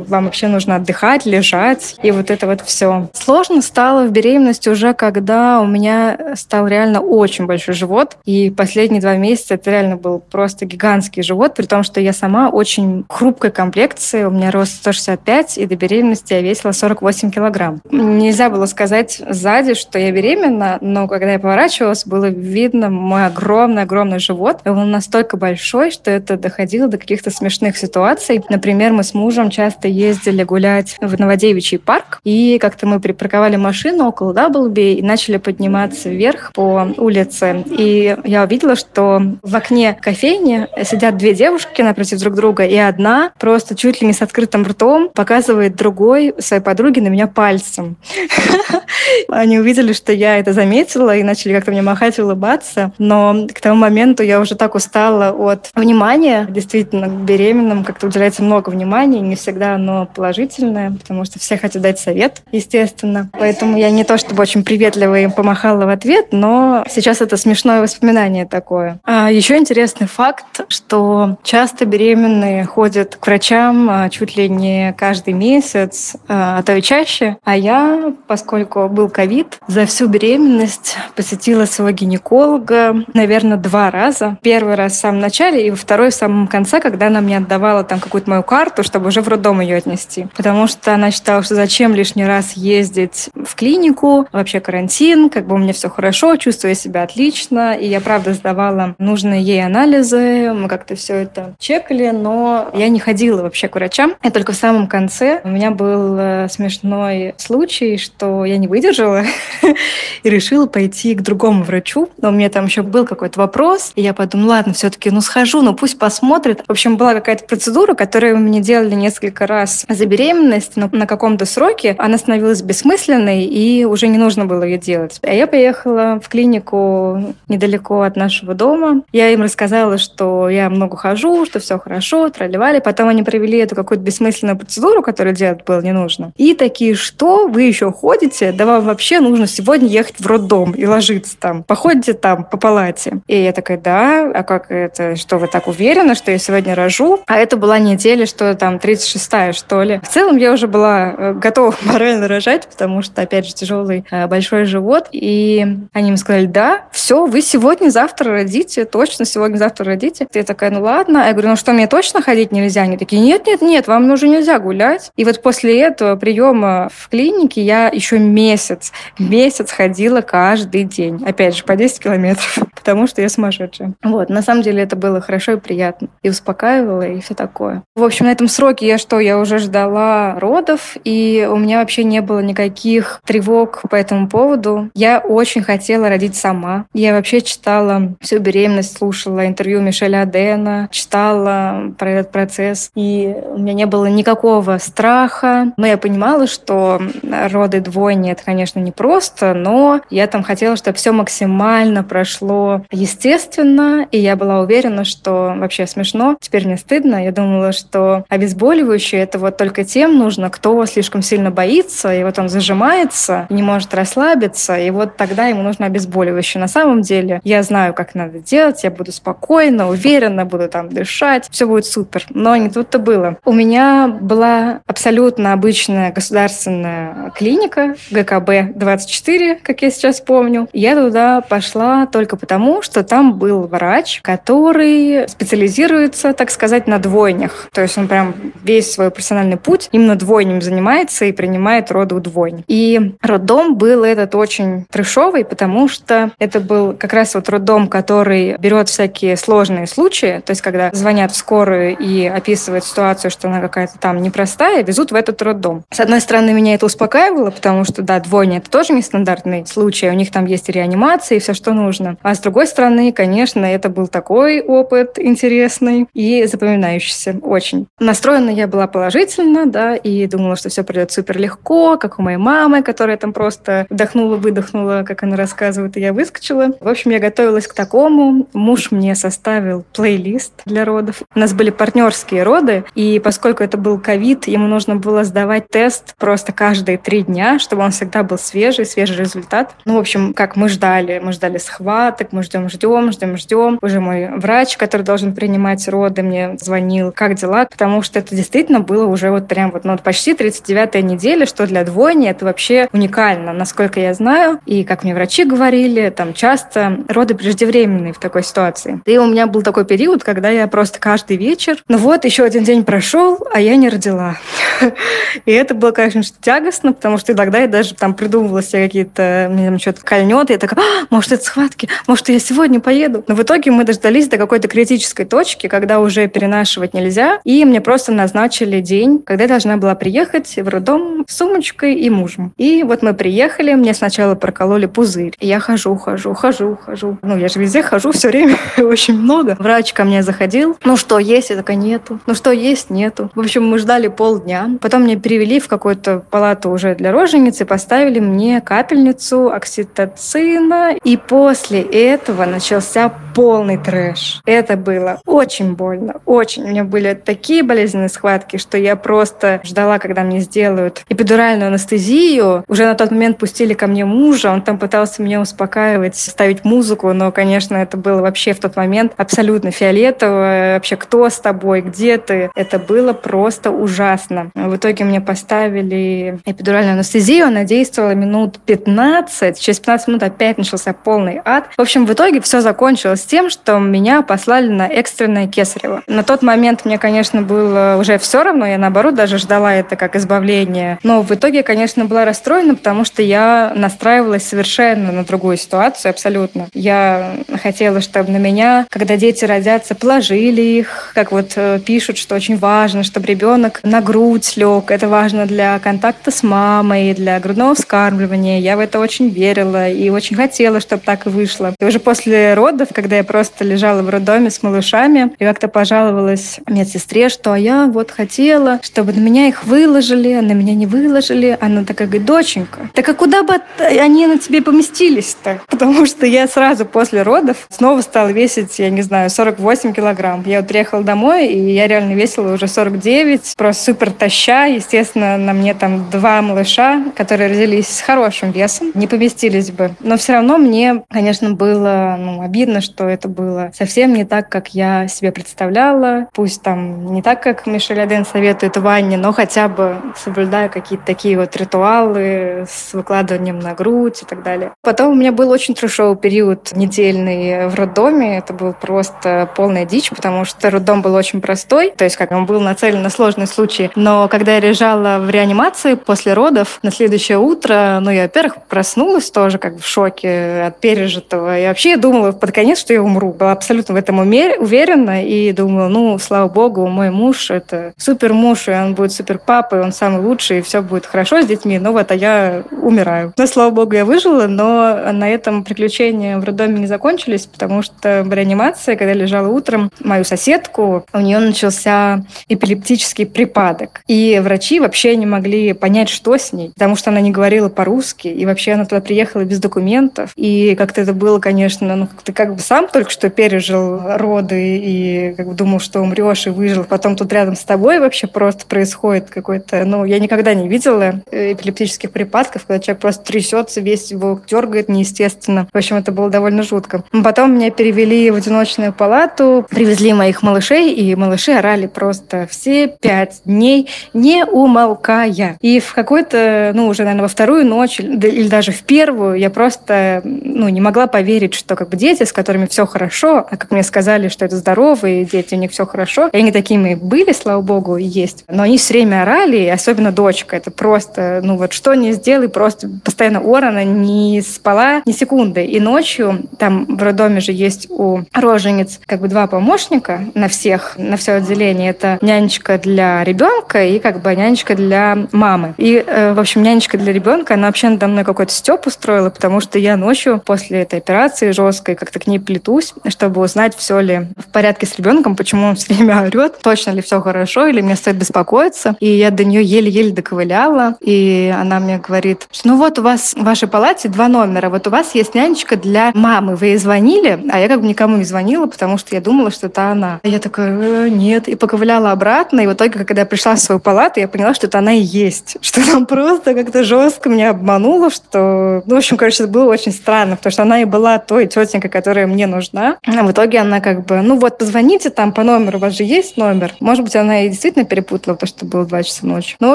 вам вообще нужно отдыхать, лежать, и вот это вот все. Сложно стало в беременности уже, когда у меня стал реально очень большой живот, и последние два месяца это реально был просто гигантский живот, при том, что я сама очень хрупкой комплекции, у меня рост 165, и до беременности я весила 48 килограмм. Нельзя было сказать сзади, что я беременна, но когда я поворачивалась, было видно мой огромный-огромный живот. И он настолько большой, что это доходило до каких-то смешных ситуаций. Например, мы с мужем часто ездили гулять в Новодевичий парк, и как-то мы припарковали машину около Даблби и начали подниматься вверх по улице. И я увидела, что в окне кофейни сидят две девушки напротив друг друга, и одна просто чуть ли не с открытым ртом показывает другой своей подруге на меня пальцем. Они увидели, что я это заметила и начали как-то мне махать улыбаться. Но к тому моменту я уже так устала от внимания. Действительно, беременным как-то уделяется много внимания, не всегда оно положительное, потому что все хотят дать совет, естественно. Поэтому я не то чтобы очень приветливо им помахала в ответ, но сейчас это смешное воспоминание такое. А еще интересный факт, что часто беременные ходят к врачам а, чуть ли не каждый месяц, а, а то и чаще. А я, поскольку был ковид, за всю беременность посетила своего гинеколога, наверное, два раза. Первый раз в самом начале и второй в самом конце, когда она мне отдавала там какую-то мою карту, чтобы уже в роддом ее отнести. Потому что она считала, что зачем лишний раз ездить в клинику, вообще карантин, как бы у меня все хорошо, чувствую себя отлично. И я, правда, сдавала нужные ей анализы, мы как-то все это чекали, но я не ходила вообще к врачам. И только в самом конце у меня был э, смешной случай, что я не выдержала и решила пойти к другому врачу. Но у меня там еще был какой-то вопрос, и я подумала, ладно, все-таки, ну схожу, ну пусть посмотрит. В общем, была какая-то процедура, которую мне делали несколько раз за беременность, но на каком-то сроке она становилась бессмысленной, и уже не нужно было ее делать. А я поехала в клинику недалеко от нашего дома. Я им рассказала, что я много хожу, что все хорошо, тролливали. Потом они провели эту какую-то бессмысленную процедуру, которую делать было не нужно. И такие, что вы еще ходите? Да вам вообще нужно сегодня ехать в роддом и ложиться там. Походите там по палате. И я такая, да, а как это, что вы так уверены, что я сегодня рожу? А это была неделя, что там 36-я, что ли. В целом я уже была э, готова морально рожать, потому что, опять же, тяжелый э, большой живот. И они мне сказали, да, все, вы сегодня-завтра родите, точно сегодня-завтра родите. Я такая, ну ладно. Я говорю, ну что, мне точно ходить нельзя? Они такие, нет, нет, нет, вам уже нельзя гулять. И вот после этого приема в клинике я еще месяц, месяц ходила каждый день. Опять же, по 10 километров, потому что я сумасшедшая. Вот, на самом деле это было хорошо и приятно. И успокаивало, и все такое. В общем, на этом сроке я что, я уже ждала родов, и у меня вообще не было никаких тревог по этому поводу. Я очень хотела родить сама. Я вообще читала всю беременность, слушала интервью Мишеля Адена, читала про этот процесс, и у меня не было никакого страха. Но я понимала, что роды двойни — это, конечно, непросто, но я там хотела, чтобы все максимально прошло естественно, и я была уверена, что вообще смешно. Теперь мне стыдно. Я думала, что обезболивающее — это вот только тем нужно, кто слишком сильно боится, и вот он зажимается, не может расслабиться, и вот тогда ему нужно обезболивающее. На самом деле я знаю, как надо делать, я буду спокойно, уверенно, буду там дышать, все будет супер. Но не тут-то было. У меня была абсолютно обычная государственная клиника, ГКБ-24, как я сейчас помню. Я туда пошла только потому, что там был врач, который специализируется, так сказать, на двойнях. То есть он прям весь свой профессиональный путь именно двойнем занимается и принимает роды у двойни. И роддом был этот очень трешовый, потому что это был как раз вот роддом, который берет всякие сложные случаи, то есть когда звонят в скорую и описывают ситуацию, что она какая-то там непростая, везут в этот роддом. С одной стороны, меня это успокаивало, потому что, да, двойня — это тоже нестандартный случай, у них там есть реанимация, и все, что нужно. А с другой стороны, конечно, это был такой опыт интересный и запоминающийся очень. Настроена я была положительно, да, и думала, что все пройдет супер легко, как у моей мамы, которая там просто вдохнула-выдохнула, как она рассказывает, и я выскочила. В общем, я готовилась к такому. Муж мне составил плейлист для родов. У нас были партнерские роды, и поскольку это был ковид, ему нужно было сдавать тест просто каждые три дня, чтобы он всегда был свежий, свежий результат. Ну, в общем, как мы ждали, мы ждали схваток, мы ждем, ждем, ждем, ждем. Уже мой врач, который должен принимать роды, мне звонил, как дела, потому что это действительно было уже вот прям вот, ну, почти 39-я неделя, что для двойни это вообще уникально, насколько я знаю. И как мне врачи говорили, там часто роды преждевременные в такой ситуации. И у меня был такой период, когда я просто каждый вечер, ну вот, еще один день прошел, а я не родила. И это было, конечно, тягостно, потому что иногда я даже там придумывала себе какие-то, мне там что-то кольнет, и я такая, а, может, это схватки, может, я сегодня поеду. Но в итоге мы дождались до какой-то критической точки, когда уже перенашивать нельзя, и мне просто назначили день, когда я должна была приехать в роддом с сумочкой и мужем. И вот мы приехали, мне сначала прокололи пузырь. Я хожу, хожу, хожу, хожу. Ну, я же везде хожу все время, очень много. Врач ко мне заходил. Ну, что есть? Я такая, нету. Ну, что есть? Нету. В общем, мы ждали полдня. Потом меня перевели в какую-то палату уже для роженицы, поставили мне капельницу окситоцина. И после этого начался полный трэш. Это было очень больно, очень. У меня были такие болезненные схватки, что я просто ждала, когда мне сделают эпидуральную анестезию. Уже на тот момент пустили ко мне мужа, он там пытался меня успокаивать, ставить музыку, но, конечно, это было вообще в тот момент абсолютно фиолетово. Вообще, кто с тобой, где ты? Это было просто ужасно. В итоге мне поставили эпидуральную анестезию, она действовала минут 15. Через 15 минут опять начался полный ад. В общем, в итоге все закончилось тем, что меня послали на экстренное кесарево. На тот момент мне, конечно, было уже все равно, я наоборот даже ждала это как избавление. Но в итоге, конечно, была расстроена, потому что я настраивалась совершенно на другую ситуацию, абсолютно. Я хотела, чтобы на меня, когда дети родятся, положили их, как вот э, пишут, что очень важно, чтобы ребенок на грудь лег. Это важно для контакта с мамой, для грудного вскармливания. Я в это очень верила и очень хотела, чтобы так и вышло. И уже после родов, когда я просто лежала в роддоме с малышами, и как-то пожаловалась медсестре, что я вот хотела, чтобы на меня их выложили, а на меня не выложили. Она такая говорит, доченька, так а куда бы они на тебе поместились-то? Потому что я сразу после родов снова стала весить, я не знаю, 48 килограмм. Я вот приехала домой, и я реально весила уже 49, просто супер таща. Естественно, на мне там два малыша, которые родились с хорошим весом, не поместились бы. Но все равно мне, конечно, было ну, обидно, что это было совсем не так, как я себе представляла. Пусть там не так, как Мишель Аден советует Ванне, но хотя бы соблюдаю какие-то такие вот ритуалы с выкладыванием на грудь и так далее. Потом у меня был очень трешовый период недельный в роддоме. Это был просто полная дичь, потому что роддом был очень простой. То есть как он был нацелен на сложные случаи. Но когда я лежала в реанимации после родов, на следующее утро, ну, я, во-первых, проснулась тоже как в шоке от пережитого. И вообще я думала под конец, что я умру. Была абсолютно в этом уверена и думала, ну, слава богу, мой муж — это супер муж, и он будет супер папой, он самый лучший, и все будет хорошо с детьми. Ну вот, а я умираю. Но, слава богу, я выжила, но на этом приключения в роддоме не закончились, потому что в реанимации, когда я лежала утром, мою соседку, у нее начался эпилептический припадок. И врачи вообще не могли понять, что с ней, потому что она не говорила по-русски, и вообще она туда приехала без документов. И как-то это было, конечно, ну, ты как бы сам только что пережил роды и как бы думал, что умрешь и выжил. Потом тут рядом с тобой вообще просто происходит какой-то... Ну, я никогда не видела эпилептических припадков, когда человек просто трясется, весь его дергает неестественно. В общем, это было довольно жутко. Потом меня перевели в одиночную палату, привезли моих малышей, и малыши орали просто все пять дней, не умолкая. И в какой-то, ну, уже, наверное, во вторую ночь или даже в первую я просто, ну, не могла поверить, что как бы дети, с которыми все хорошо, а как мне сказали, что это здоровые дети, у них все хорошо. И они такими были, слава богу, и есть. Но они все время орали, особенно дочка. Это просто, ну вот что не сделай, просто постоянно орана, не спала ни секунды. И ночью, там в роддоме же есть у рожениц как бы два помощника на всех, на все отделение. Это нянечка для ребенка и как бы нянечка для мамы. И, э, в общем, нянечка для ребенка, она вообще надо мной какой-то степ устроила, потому что я ночью после этой операции жесткой как-то к ней плетусь, чтобы узнать, все ли в порядке с ребенком, почему он все время орет, точно ли все хорошо, или мне стоит беспокоиться. И я до нее еле-еле доковыляла, и она мне говорит, ну вот у вас в вашей палате два номера, вот у вас есть нянечка для мамы, вы ей звонили? А я как бы никому не звонила, потому что я думала, что это она. Я такая, э, нет, и поковыляла обратно, и в итоге, когда я пришла в свою палату, я поняла, что это она и есть, что там просто как-то жестко меня обманула, что, ну, в общем, короче, это было очень странно, потому что она и была той тетенькой, которая мне нужна. А в итоге она как бы, ну вот, позвоните там по номеру, у вас же есть номер. Может быть, она и действительно перепутала, потому что было два часа ночи. Ну, в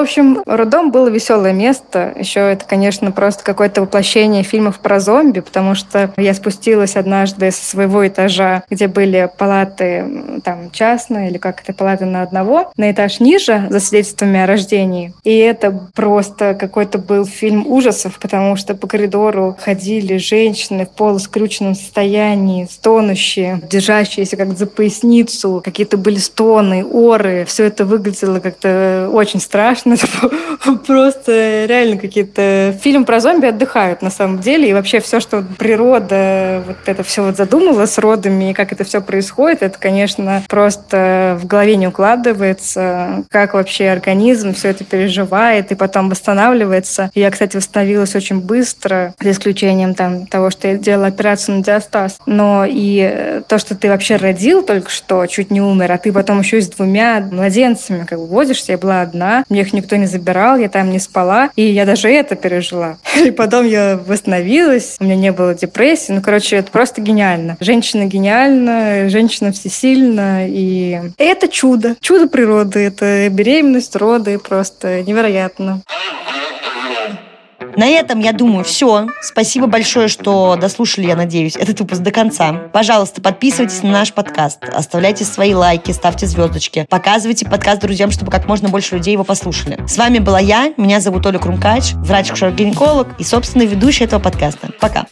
общем, роддом было веселое место. Еще это, конечно, просто какое-то воплощение фильмов про зомби, потому что я спустилась однажды со своего этажа, где были палаты там частные или как это палаты на одного, на этаж ниже за свидетельствами о рождении. И это просто какой-то был фильм ужасов, потому что по коридору ходили женщины в полускрюченном состоянии, стонущие, держащиеся как за поясницу, какие-то были стоны, оры. Все это выглядело как-то очень страшно. Просто реально какие-то... Фильм про зомби отдыхают на самом деле. И вообще все, что природа вот это все вот задумала с родами и как это все происходит, это, конечно, просто в голове не укладывается, как вообще организм все это переживает и потом восстанавливается. Я, кстати, восстановилась очень быстро, за исключением там того, что я делала операцию на диастаз. Но и то, что ты вообще родил только что, чуть не умер, а ты потом еще и с двумя младенцами как бы возишься. Я была одна, мне их никто не забирал, я там не спала, и я даже это пережила. И потом я восстановилась, у меня не было депрессии. Ну, короче, это просто гениально. Женщина гениальна, женщина всесильна, и это чудо. Чудо природы. Это беременность, роды, просто невероятно. На этом, я думаю, все. Спасибо большое, что дослушали, я надеюсь, этот выпуск до конца. Пожалуйста, подписывайтесь на наш подкаст, оставляйте свои лайки, ставьте звездочки, показывайте подкаст друзьям, чтобы как можно больше людей его послушали. С вами была я, меня зовут Оля Крумкач, врач-гинеколог и, собственно, ведущая этого подкаста. Пока.